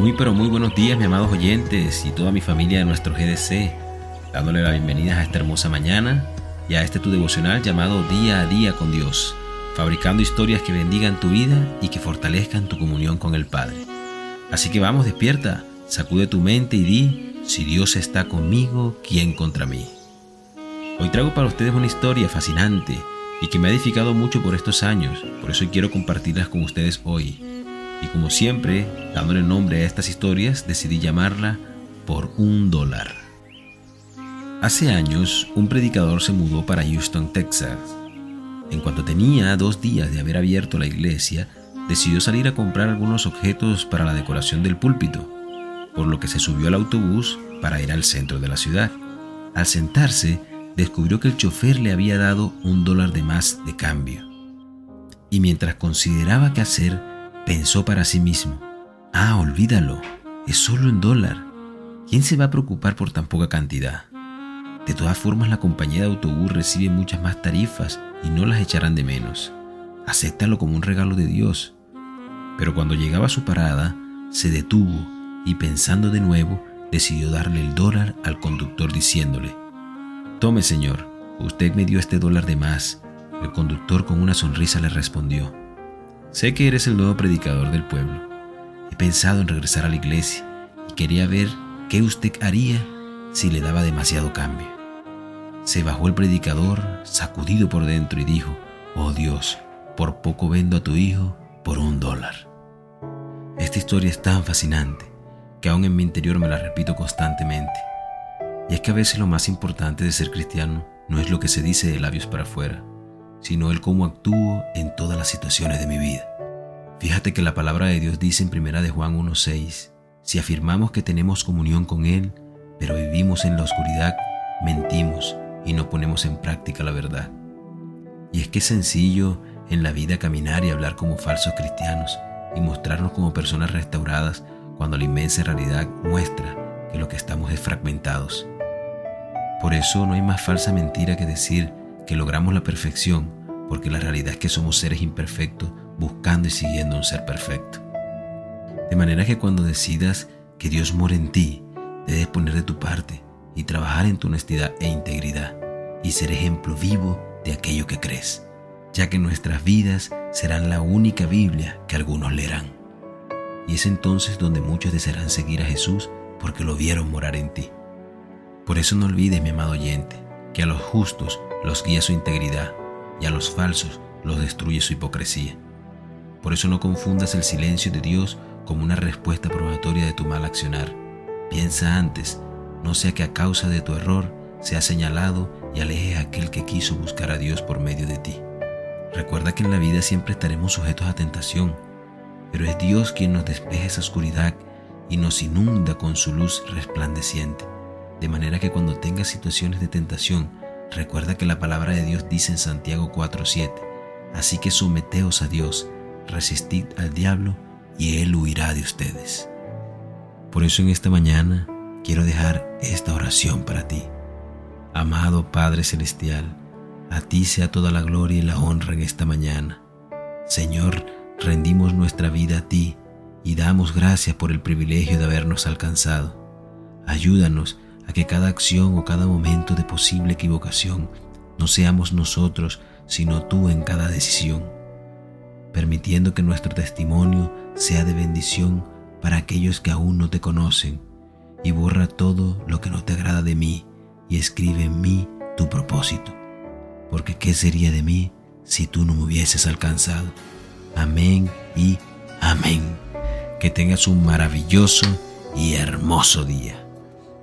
Muy pero muy buenos días, mis amados oyentes y toda mi familia de nuestro GDC, dándole la bienvenida a esta hermosa mañana y a este tu devocional llamado Día a Día con Dios, fabricando historias que bendigan tu vida y que fortalezcan tu comunión con el Padre. Así que vamos, despierta, sacude tu mente y di, si Dios está conmigo, ¿quién contra mí? Hoy traigo para ustedes una historia fascinante y que me ha edificado mucho por estos años, por eso quiero compartirlas con ustedes hoy. Y como siempre, dándole nombre a estas historias, decidí llamarla Por un dólar. Hace años, un predicador se mudó para Houston, Texas. En cuanto tenía dos días de haber abierto la iglesia, decidió salir a comprar algunos objetos para la decoración del púlpito, por lo que se subió al autobús para ir al centro de la ciudad. Al sentarse, descubrió que el chofer le había dado un dólar de más de cambio. Y mientras consideraba qué hacer, Pensó para sí mismo, ah, olvídalo, es solo en dólar. ¿Quién se va a preocupar por tan poca cantidad? De todas formas, la compañía de autobús recibe muchas más tarifas y no las echarán de menos. Acéptalo como un regalo de Dios. Pero cuando llegaba a su parada, se detuvo y pensando de nuevo, decidió darle el dólar al conductor diciéndole, Tome señor, usted me dio este dólar de más. El conductor con una sonrisa le respondió, Sé que eres el nuevo predicador del pueblo. He pensado en regresar a la iglesia y quería ver qué usted haría si le daba demasiado cambio. Se bajó el predicador, sacudido por dentro, y dijo, Oh Dios, por poco vendo a tu hijo por un dólar. Esta historia es tan fascinante que aún en mi interior me la repito constantemente. Y es que a veces lo más importante de ser cristiano no es lo que se dice de labios para afuera, sino el cómo actúo en todas las situaciones de mi vida. Fíjate que la palabra de Dios dice en 1 de Juan 1.6, si afirmamos que tenemos comunión con Él, pero vivimos en la oscuridad, mentimos y no ponemos en práctica la verdad. Y es que es sencillo en la vida caminar y hablar como falsos cristianos y mostrarnos como personas restauradas cuando la inmensa realidad muestra que lo que estamos es fragmentados. Por eso no hay más falsa mentira que decir que logramos la perfección, porque la realidad es que somos seres imperfectos buscando y siguiendo un ser perfecto. De manera que cuando decidas que Dios mora en ti, debes poner de tu parte y trabajar en tu honestidad e integridad y ser ejemplo vivo de aquello que crees, ya que nuestras vidas serán la única Biblia que algunos leerán. Y es entonces donde muchos desearán seguir a Jesús porque lo vieron morar en ti. Por eso no olvides, mi amado oyente, que a los justos los guía su integridad y a los falsos los destruye su hipocresía. Por eso no confundas el silencio de Dios como una respuesta probatoria de tu mal accionar. Piensa antes, no sea que a causa de tu error sea señalado y aleje a aquel que quiso buscar a Dios por medio de ti. Recuerda que en la vida siempre estaremos sujetos a tentación, pero es Dios quien nos despeja esa oscuridad y nos inunda con su luz resplandeciente, de manera que cuando tengas situaciones de tentación, Recuerda que la palabra de Dios dice en Santiago 4:7, así que someteos a Dios, resistid al diablo y él huirá de ustedes. Por eso en esta mañana quiero dejar esta oración para ti. Amado Padre Celestial, a ti sea toda la gloria y la honra en esta mañana. Señor, rendimos nuestra vida a ti y damos gracias por el privilegio de habernos alcanzado. Ayúdanos que cada acción o cada momento de posible equivocación no seamos nosotros, sino tú en cada decisión, permitiendo que nuestro testimonio sea de bendición para aquellos que aún no te conocen, y borra todo lo que no te agrada de mí y escribe en mí tu propósito, porque ¿qué sería de mí si tú no me hubieses alcanzado? Amén y amén. Que tengas un maravilloso y hermoso día.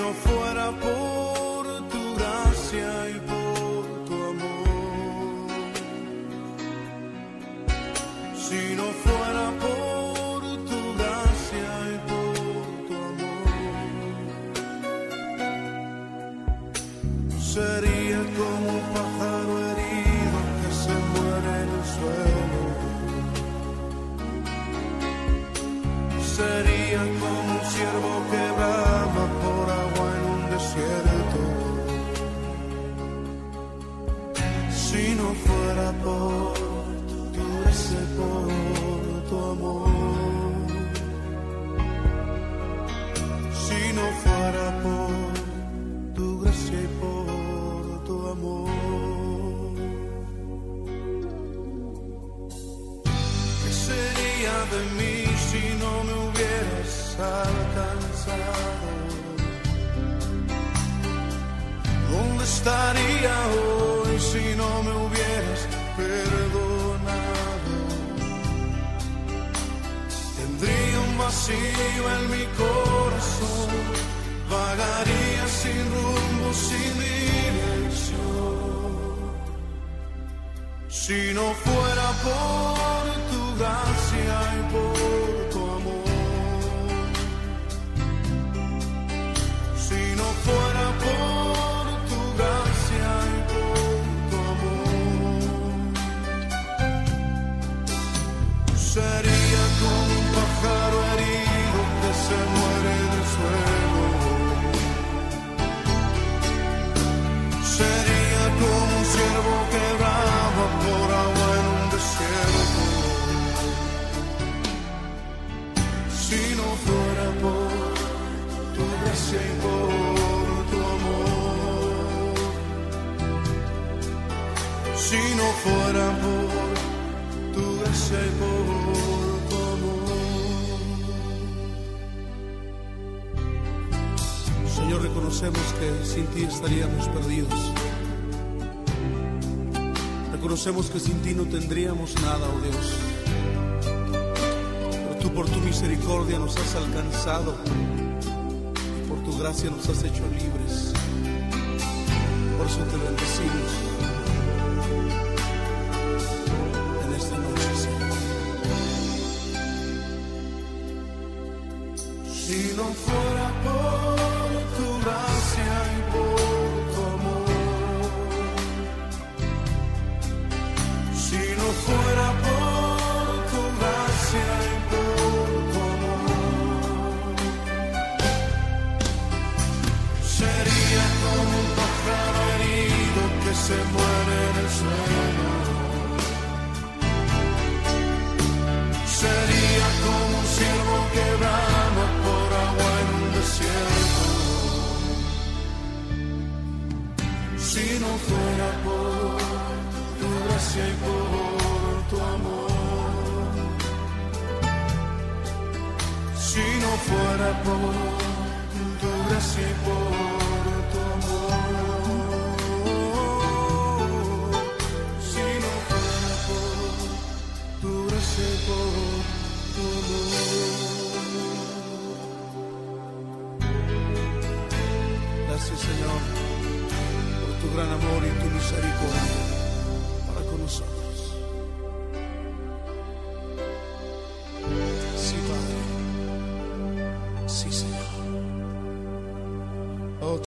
no fuera por tu gracia y por tu amor. Si no fuera alcanzado? ¿Dónde estaría hoy si no me hubieras perdonado? Tendría un vacío en mi corazón, vagaría sin rumbo, sin dirección. Si no fuera por tu gracia y por Si no fuera por tu y por. Señor, reconocemos que sin ti estaríamos perdidos. Reconocemos que sin ti no tendríamos nada, oh Dios. Pero tú por tu misericordia nos has alcanzado por tu gracia nos has hecho libres. Por eso te bendecimos fuera por tu gracia y por tu amor. Si no fuera por tu gracia y por tu amor. Gracias Señor por tu gran amor y tu misericordia.